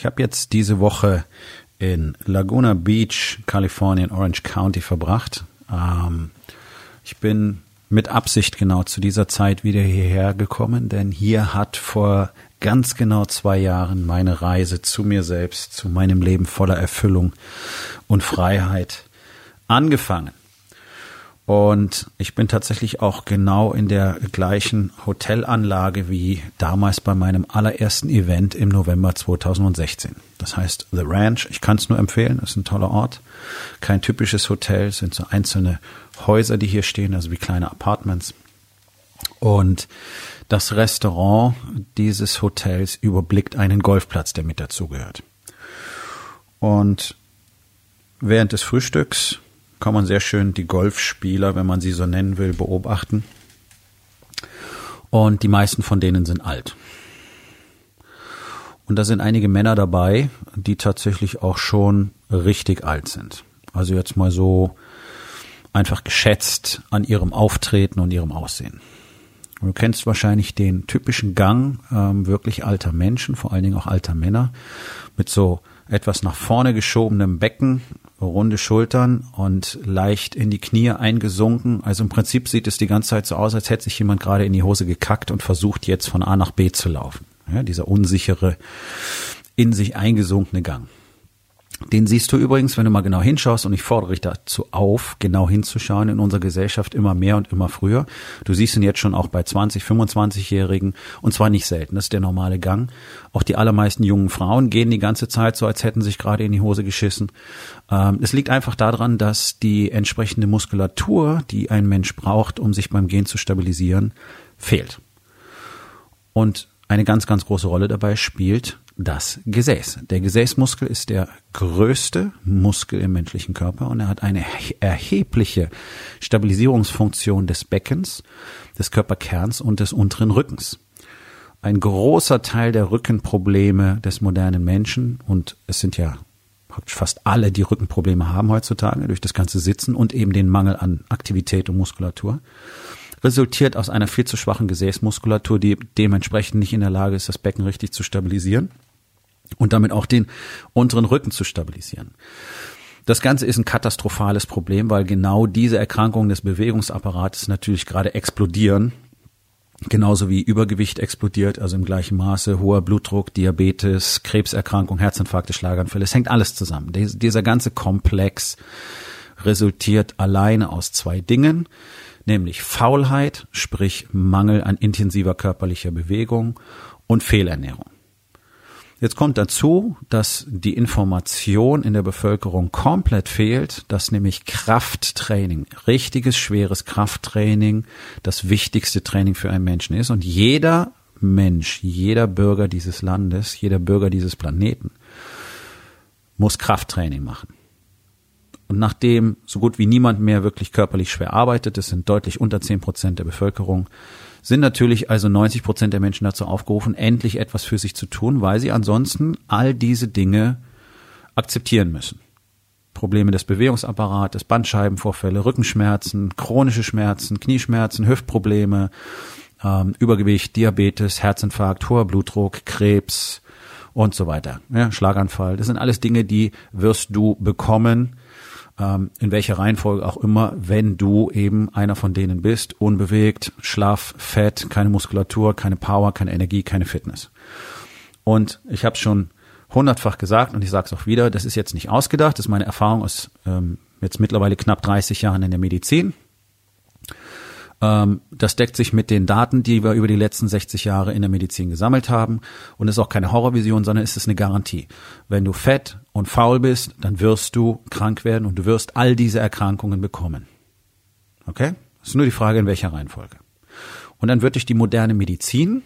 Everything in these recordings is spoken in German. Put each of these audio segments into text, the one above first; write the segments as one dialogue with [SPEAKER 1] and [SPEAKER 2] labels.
[SPEAKER 1] Ich habe jetzt diese Woche in Laguna Beach, Kalifornien, Orange County verbracht. Ähm, ich bin mit Absicht genau zu dieser Zeit wieder hierher gekommen, denn hier hat vor ganz genau zwei Jahren meine Reise zu mir selbst, zu meinem Leben voller Erfüllung und Freiheit angefangen. Und ich bin tatsächlich auch genau in der gleichen Hotelanlage wie damals bei meinem allerersten Event im November 2016. Das heißt The Ranch. Ich kann es nur empfehlen. ist ein toller Ort. Kein typisches Hotel. Es sind so einzelne Häuser, die hier stehen, also wie kleine Apartments. Und das Restaurant dieses Hotels überblickt einen Golfplatz, der mit dazugehört. Und während des Frühstücks kann man sehr schön die Golfspieler, wenn man sie so nennen will, beobachten. Und die meisten von denen sind alt. Und da sind einige Männer dabei, die tatsächlich auch schon richtig alt sind. Also jetzt mal so einfach geschätzt an ihrem Auftreten und ihrem Aussehen. Du kennst wahrscheinlich den typischen Gang ähm, wirklich alter Menschen, vor allen Dingen auch alter Männer, mit so etwas nach vorne geschobenem Becken, runde Schultern und leicht in die Knie eingesunken. Also im Prinzip sieht es die ganze Zeit so aus, als hätte sich jemand gerade in die Hose gekackt und versucht jetzt von A nach B zu laufen. Ja, dieser unsichere, in sich eingesunkene Gang. Den siehst du übrigens, wenn du mal genau hinschaust, und ich fordere dich dazu auf, genau hinzuschauen in unserer Gesellschaft immer mehr und immer früher. Du siehst ihn jetzt schon auch bei 20, 25-Jährigen und zwar nicht selten, das ist der normale Gang. Auch die allermeisten jungen Frauen gehen die ganze Zeit so, als hätten sich gerade in die Hose geschissen. Ähm, es liegt einfach daran, dass die entsprechende Muskulatur, die ein Mensch braucht, um sich beim Gehen zu stabilisieren, fehlt. Und eine ganz, ganz große Rolle dabei spielt das Gesäß. Der Gesäßmuskel ist der größte Muskel im menschlichen Körper und er hat eine erhebliche Stabilisierungsfunktion des Beckens, des Körperkerns und des unteren Rückens. Ein großer Teil der Rückenprobleme des modernen Menschen und es sind ja fast alle, die Rückenprobleme haben heutzutage durch das ganze Sitzen und eben den Mangel an Aktivität und Muskulatur, resultiert aus einer viel zu schwachen Gesäßmuskulatur, die dementsprechend nicht in der Lage ist, das Becken richtig zu stabilisieren und damit auch den unteren Rücken zu stabilisieren. Das Ganze ist ein katastrophales Problem, weil genau diese Erkrankungen des Bewegungsapparates natürlich gerade explodieren. Genauso wie Übergewicht explodiert, also im gleichen Maße, hoher Blutdruck, Diabetes, Krebserkrankung, Herzinfarkte, Schlaganfälle. Es hängt alles zusammen. Dieser ganze Komplex resultiert alleine aus zwei Dingen, nämlich Faulheit, sprich Mangel an intensiver körperlicher Bewegung und Fehlernährung. Jetzt kommt dazu, dass die Information in der Bevölkerung komplett fehlt, dass nämlich Krafttraining, richtiges schweres Krafttraining das wichtigste Training für einen Menschen ist. Und jeder Mensch, jeder Bürger dieses Landes, jeder Bürger dieses Planeten muss Krafttraining machen. Und nachdem so gut wie niemand mehr wirklich körperlich schwer arbeitet, das sind deutlich unter zehn Prozent der Bevölkerung, sind natürlich also 90 Prozent der Menschen dazu aufgerufen, endlich etwas für sich zu tun, weil sie ansonsten all diese Dinge akzeptieren müssen. Probleme des Bewegungsapparates, Bandscheibenvorfälle, Rückenschmerzen, chronische Schmerzen, Knieschmerzen, Hüftprobleme, ähm, Übergewicht, Diabetes, Herzinfarkt, hoher Blutdruck, Krebs und so weiter. Ja, Schlaganfall. Das sind alles Dinge, die wirst du bekommen, ähm, in welcher Reihenfolge auch immer, wenn du eben einer von denen bist, unbewegt, schlaff, fett, keine Muskulatur, keine Power, keine Energie, keine Fitness. Und ich habe schon hundertfach gesagt und ich sage es auch wieder, das ist jetzt nicht ausgedacht, das ist meine Erfahrung aus ähm, jetzt mittlerweile knapp 30 Jahren in der Medizin. Ähm, das deckt sich mit den Daten, die wir über die letzten 60 Jahre in der Medizin gesammelt haben. Und ist auch keine Horrorvision, sondern ist es eine Garantie. Wenn du fett und faul bist, dann wirst du krank werden und du wirst all diese Erkrankungen bekommen. Okay? Das ist nur die Frage, in welcher Reihenfolge. Und dann wird dich die moderne Medizin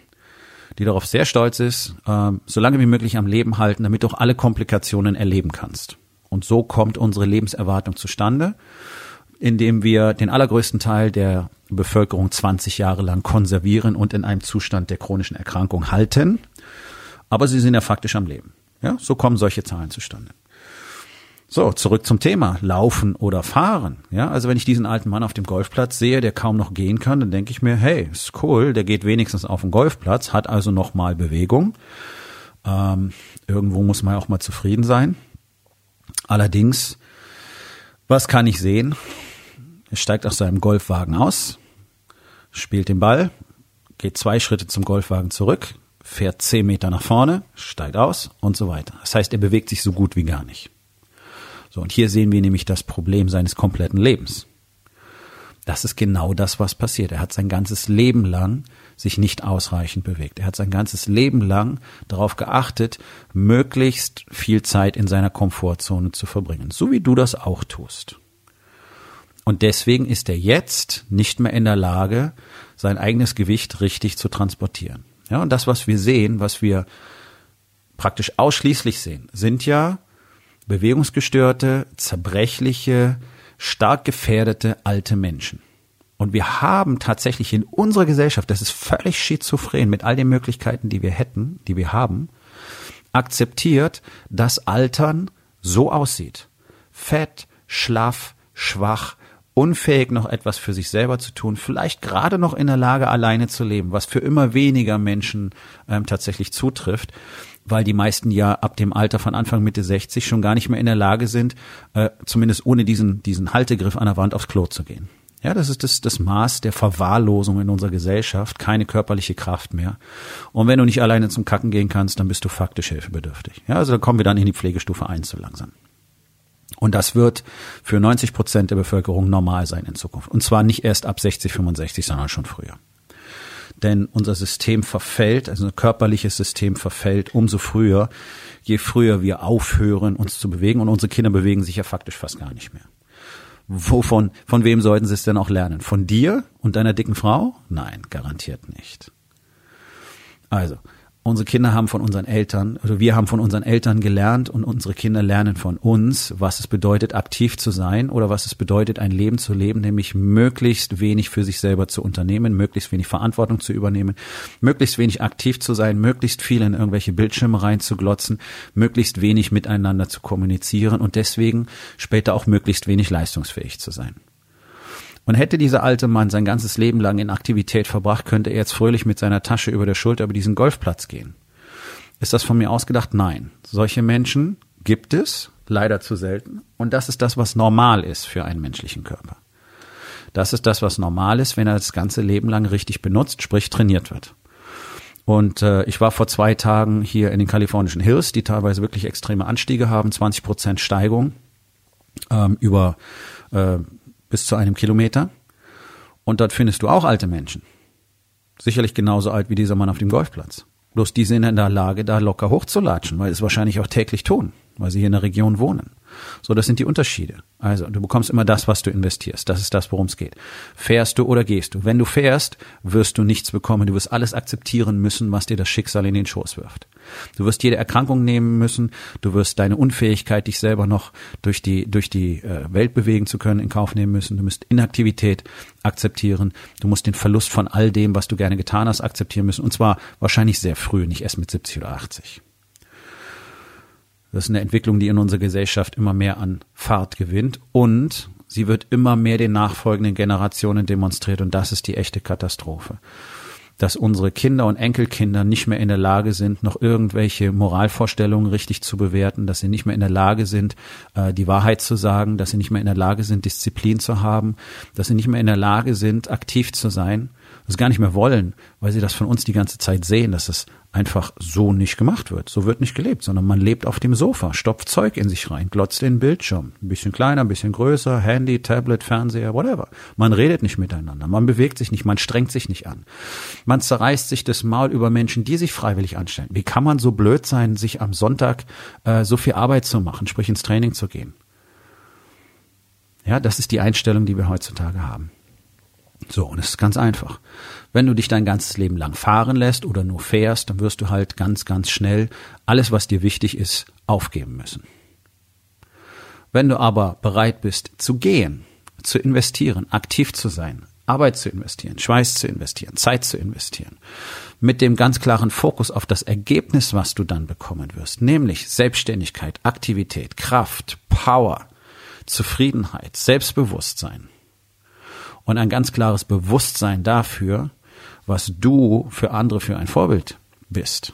[SPEAKER 1] die darauf sehr stolz ist, äh, so lange wie möglich am Leben halten, damit du auch alle Komplikationen erleben kannst. Und so kommt unsere Lebenserwartung zustande, indem wir den allergrößten Teil der Bevölkerung 20 Jahre lang konservieren und in einem Zustand der chronischen Erkrankung halten. Aber sie sind ja faktisch am Leben. Ja, so kommen solche Zahlen zustande. So, zurück zum Thema. Laufen oder fahren. Ja, also wenn ich diesen alten Mann auf dem Golfplatz sehe, der kaum noch gehen kann, dann denke ich mir, hey, ist cool, der geht wenigstens auf den Golfplatz, hat also noch mal Bewegung. Ähm, irgendwo muss man auch mal zufrieden sein. Allerdings, was kann ich sehen? Er steigt aus seinem Golfwagen aus, spielt den Ball, geht zwei Schritte zum Golfwagen zurück, fährt zehn Meter nach vorne, steigt aus und so weiter. Das heißt, er bewegt sich so gut wie gar nicht. So, und hier sehen wir nämlich das Problem seines kompletten Lebens. Das ist genau das, was passiert. Er hat sein ganzes Leben lang sich nicht ausreichend bewegt. Er hat sein ganzes Leben lang darauf geachtet, möglichst viel Zeit in seiner Komfortzone zu verbringen. So wie du das auch tust. Und deswegen ist er jetzt nicht mehr in der Lage, sein eigenes Gewicht richtig zu transportieren. Ja, und das, was wir sehen, was wir praktisch ausschließlich sehen, sind ja bewegungsgestörte, zerbrechliche, stark gefährdete alte Menschen. Und wir haben tatsächlich in unserer Gesellschaft, das ist völlig schizophren mit all den Möglichkeiten, die wir hätten, die wir haben, akzeptiert, dass Altern so aussieht. Fett, schlaff, schwach, unfähig noch etwas für sich selber zu tun, vielleicht gerade noch in der Lage, alleine zu leben, was für immer weniger Menschen ähm, tatsächlich zutrifft weil die meisten ja ab dem Alter von Anfang Mitte 60 schon gar nicht mehr in der Lage sind, äh, zumindest ohne diesen, diesen Haltegriff an der Wand aufs Klo zu gehen. Ja, das ist das, das Maß der Verwahrlosung in unserer Gesellschaft, keine körperliche Kraft mehr. Und wenn du nicht alleine zum Kacken gehen kannst, dann bist du faktisch hilfebedürftig. Ja, also da kommen wir dann in die Pflegestufe 1 so langsam. Und das wird für 90 Prozent der Bevölkerung normal sein in Zukunft. Und zwar nicht erst ab 60, 65, sondern schon früher denn unser System verfällt, also ein körperliches System verfällt umso früher, je früher wir aufhören, uns zu bewegen. Und unsere Kinder bewegen sich ja faktisch fast gar nicht mehr. Wovon, von wem sollten sie es denn auch lernen? Von dir und deiner dicken Frau? Nein, garantiert nicht. Also, unsere Kinder haben von unseren Eltern, oder wir haben von unseren Eltern gelernt und unsere Kinder lernen von uns, was es bedeutet, aktiv zu sein oder was es bedeutet, ein Leben zu leben, nämlich möglichst wenig für sich selber zu unternehmen, möglichst wenig Verantwortung zu übernehmen, möglichst wenig aktiv zu sein, möglichst viel in irgendwelche Bildschirme reinzuglotzen, möglichst wenig miteinander zu kommunizieren und deswegen später auch möglichst wenig leistungsfähig zu sein. Und hätte dieser alte Mann sein ganzes Leben lang in Aktivität verbracht, könnte er jetzt fröhlich mit seiner Tasche über der Schulter über diesen Golfplatz gehen. Ist das von mir ausgedacht? Nein. Solche Menschen gibt es, leider zu selten. Und das ist das, was normal ist für einen menschlichen Körper. Das ist das, was normal ist, wenn er das ganze Leben lang richtig benutzt, sprich trainiert wird. Und äh, ich war vor zwei Tagen hier in den kalifornischen Hills, die teilweise wirklich extreme Anstiege haben, 20 Prozent Steigung ähm, über äh, bis zu einem Kilometer. Und dort findest du auch alte Menschen. Sicherlich genauso alt wie dieser Mann auf dem Golfplatz. Bloß die sind in der Lage, da locker hochzulatschen, weil sie es wahrscheinlich auch täglich tun, weil sie hier in der Region wohnen. So, das sind die Unterschiede. Also, du bekommst immer das, was du investierst. Das ist das, worum es geht. Fährst du oder gehst du? Wenn du fährst, wirst du nichts bekommen. Du wirst alles akzeptieren müssen, was dir das Schicksal in den Schoß wirft. Du wirst jede Erkrankung nehmen müssen. Du wirst deine Unfähigkeit, dich selber noch durch die, durch die äh, Welt bewegen zu können, in Kauf nehmen müssen. Du musst Inaktivität akzeptieren. Du musst den Verlust von all dem, was du gerne getan hast, akzeptieren müssen. Und zwar wahrscheinlich sehr früh, nicht erst mit 70 oder 80. Das ist eine Entwicklung, die in unserer Gesellschaft immer mehr an Fahrt gewinnt und sie wird immer mehr den nachfolgenden Generationen demonstriert und das ist die echte Katastrophe. Dass unsere Kinder und Enkelkinder nicht mehr in der Lage sind, noch irgendwelche Moralvorstellungen richtig zu bewerten, dass sie nicht mehr in der Lage sind, äh, die Wahrheit zu sagen, dass sie nicht mehr in der Lage sind, Disziplin zu haben, dass sie nicht mehr in der Lage sind, aktiv zu sein, das gar nicht mehr wollen, weil sie das von uns die ganze Zeit sehen, dass es einfach so nicht gemacht wird. So wird nicht gelebt, sondern man lebt auf dem Sofa, stopft Zeug in sich rein, glotzt den Bildschirm. Ein bisschen kleiner, ein bisschen größer, Handy, Tablet, Fernseher, whatever. Man redet nicht miteinander, man bewegt sich nicht, man strengt sich nicht an. Man zerreißt sich das Maul über Menschen, die sich freiwillig anstellen. Wie kann man so blöd sein, sich am Sonntag äh, so viel Arbeit zu machen, sprich ins Training zu gehen? Ja, das ist die Einstellung, die wir heutzutage haben. So, und es ist ganz einfach. Wenn du dich dein ganzes Leben lang fahren lässt oder nur fährst, dann wirst du halt ganz, ganz schnell alles, was dir wichtig ist, aufgeben müssen. Wenn du aber bereit bist zu gehen, zu investieren, aktiv zu sein, Arbeit zu investieren, Schweiß zu investieren, Zeit zu investieren, mit dem ganz klaren Fokus auf das Ergebnis, was du dann bekommen wirst, nämlich Selbstständigkeit, Aktivität, Kraft, Power, Zufriedenheit, Selbstbewusstsein und ein ganz klares Bewusstsein dafür, was du für andere für ein Vorbild bist,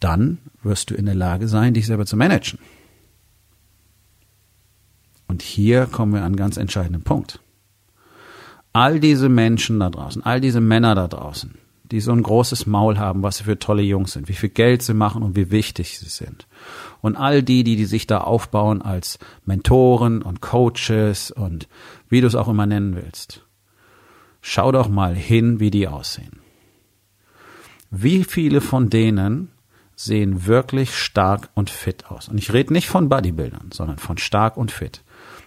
[SPEAKER 1] dann wirst du in der Lage sein, dich selber zu managen. Und hier kommen wir an einen ganz entscheidenden Punkt. All diese Menschen da draußen, all diese Männer da draußen, die so ein großes Maul haben, was sie für tolle Jungs sind, wie viel Geld sie machen und wie wichtig sie sind. Und all die, die, die sich da aufbauen als Mentoren und Coaches und wie du es auch immer nennen willst. Schau doch mal hin, wie die aussehen. Wie viele von denen sehen wirklich stark und fit aus? Und ich rede nicht von Bodybuildern, sondern von stark und fit.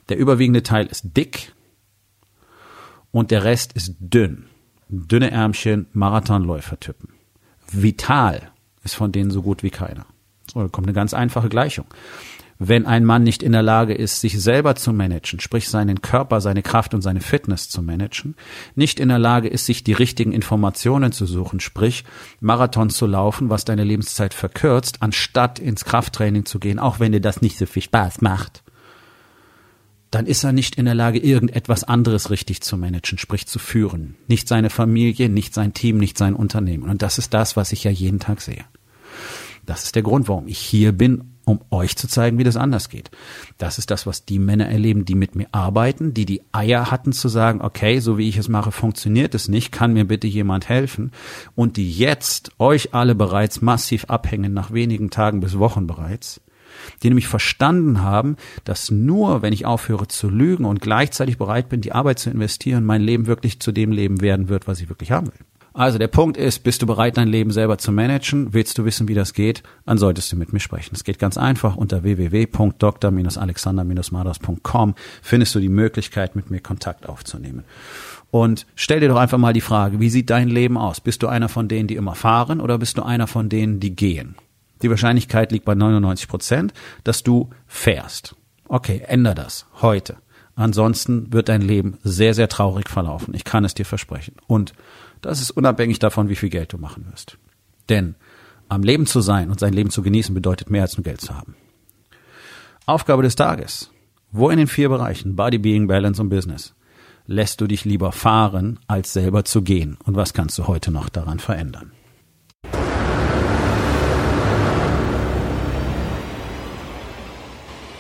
[SPEAKER 1] Der überwiegende Teil ist dick und der Rest ist dünn. Dünne Ärmchen, Marathonläufertypen. Vital ist von denen so gut wie keiner. So, da kommt eine ganz einfache Gleichung. Wenn ein Mann nicht in der Lage ist, sich selber zu managen, sprich seinen Körper, seine Kraft und seine Fitness zu managen, nicht in der Lage ist, sich die richtigen Informationen zu suchen, sprich Marathon zu laufen, was deine Lebenszeit verkürzt, anstatt ins Krafttraining zu gehen, auch wenn dir das nicht so viel Spaß macht, dann ist er nicht in der Lage, irgendetwas anderes richtig zu managen, sprich zu führen. Nicht seine Familie, nicht sein Team, nicht sein Unternehmen. Und das ist das, was ich ja jeden Tag sehe. Das ist der Grund, warum ich hier bin, um euch zu zeigen, wie das anders geht. Das ist das, was die Männer erleben, die mit mir arbeiten, die die Eier hatten zu sagen, okay, so wie ich es mache, funktioniert es nicht, kann mir bitte jemand helfen und die jetzt euch alle bereits massiv abhängen, nach wenigen Tagen bis Wochen bereits, die nämlich verstanden haben, dass nur wenn ich aufhöre zu lügen und gleichzeitig bereit bin, die Arbeit zu investieren, mein Leben wirklich zu dem Leben werden wird, was ich wirklich haben will. Also der Punkt ist, bist du bereit, dein Leben selber zu managen? Willst du wissen, wie das geht? Dann solltest du mit mir sprechen. Es geht ganz einfach. Unter www.dr-alexander-marders.com findest du die Möglichkeit, mit mir Kontakt aufzunehmen. Und stell dir doch einfach mal die Frage, wie sieht dein Leben aus? Bist du einer von denen, die immer fahren oder bist du einer von denen, die gehen? Die Wahrscheinlichkeit liegt bei 99 Prozent, dass du fährst. Okay, änder das heute. Ansonsten wird dein Leben sehr, sehr traurig verlaufen. Ich kann es dir versprechen. Und das ist unabhängig davon, wie viel Geld du machen wirst. Denn am Leben zu sein und sein Leben zu genießen bedeutet mehr als nur Geld zu haben. Aufgabe des Tages. Wo in den vier Bereichen Body, Being, Balance und Business lässt du dich lieber fahren, als selber zu gehen? Und was kannst du heute noch daran verändern?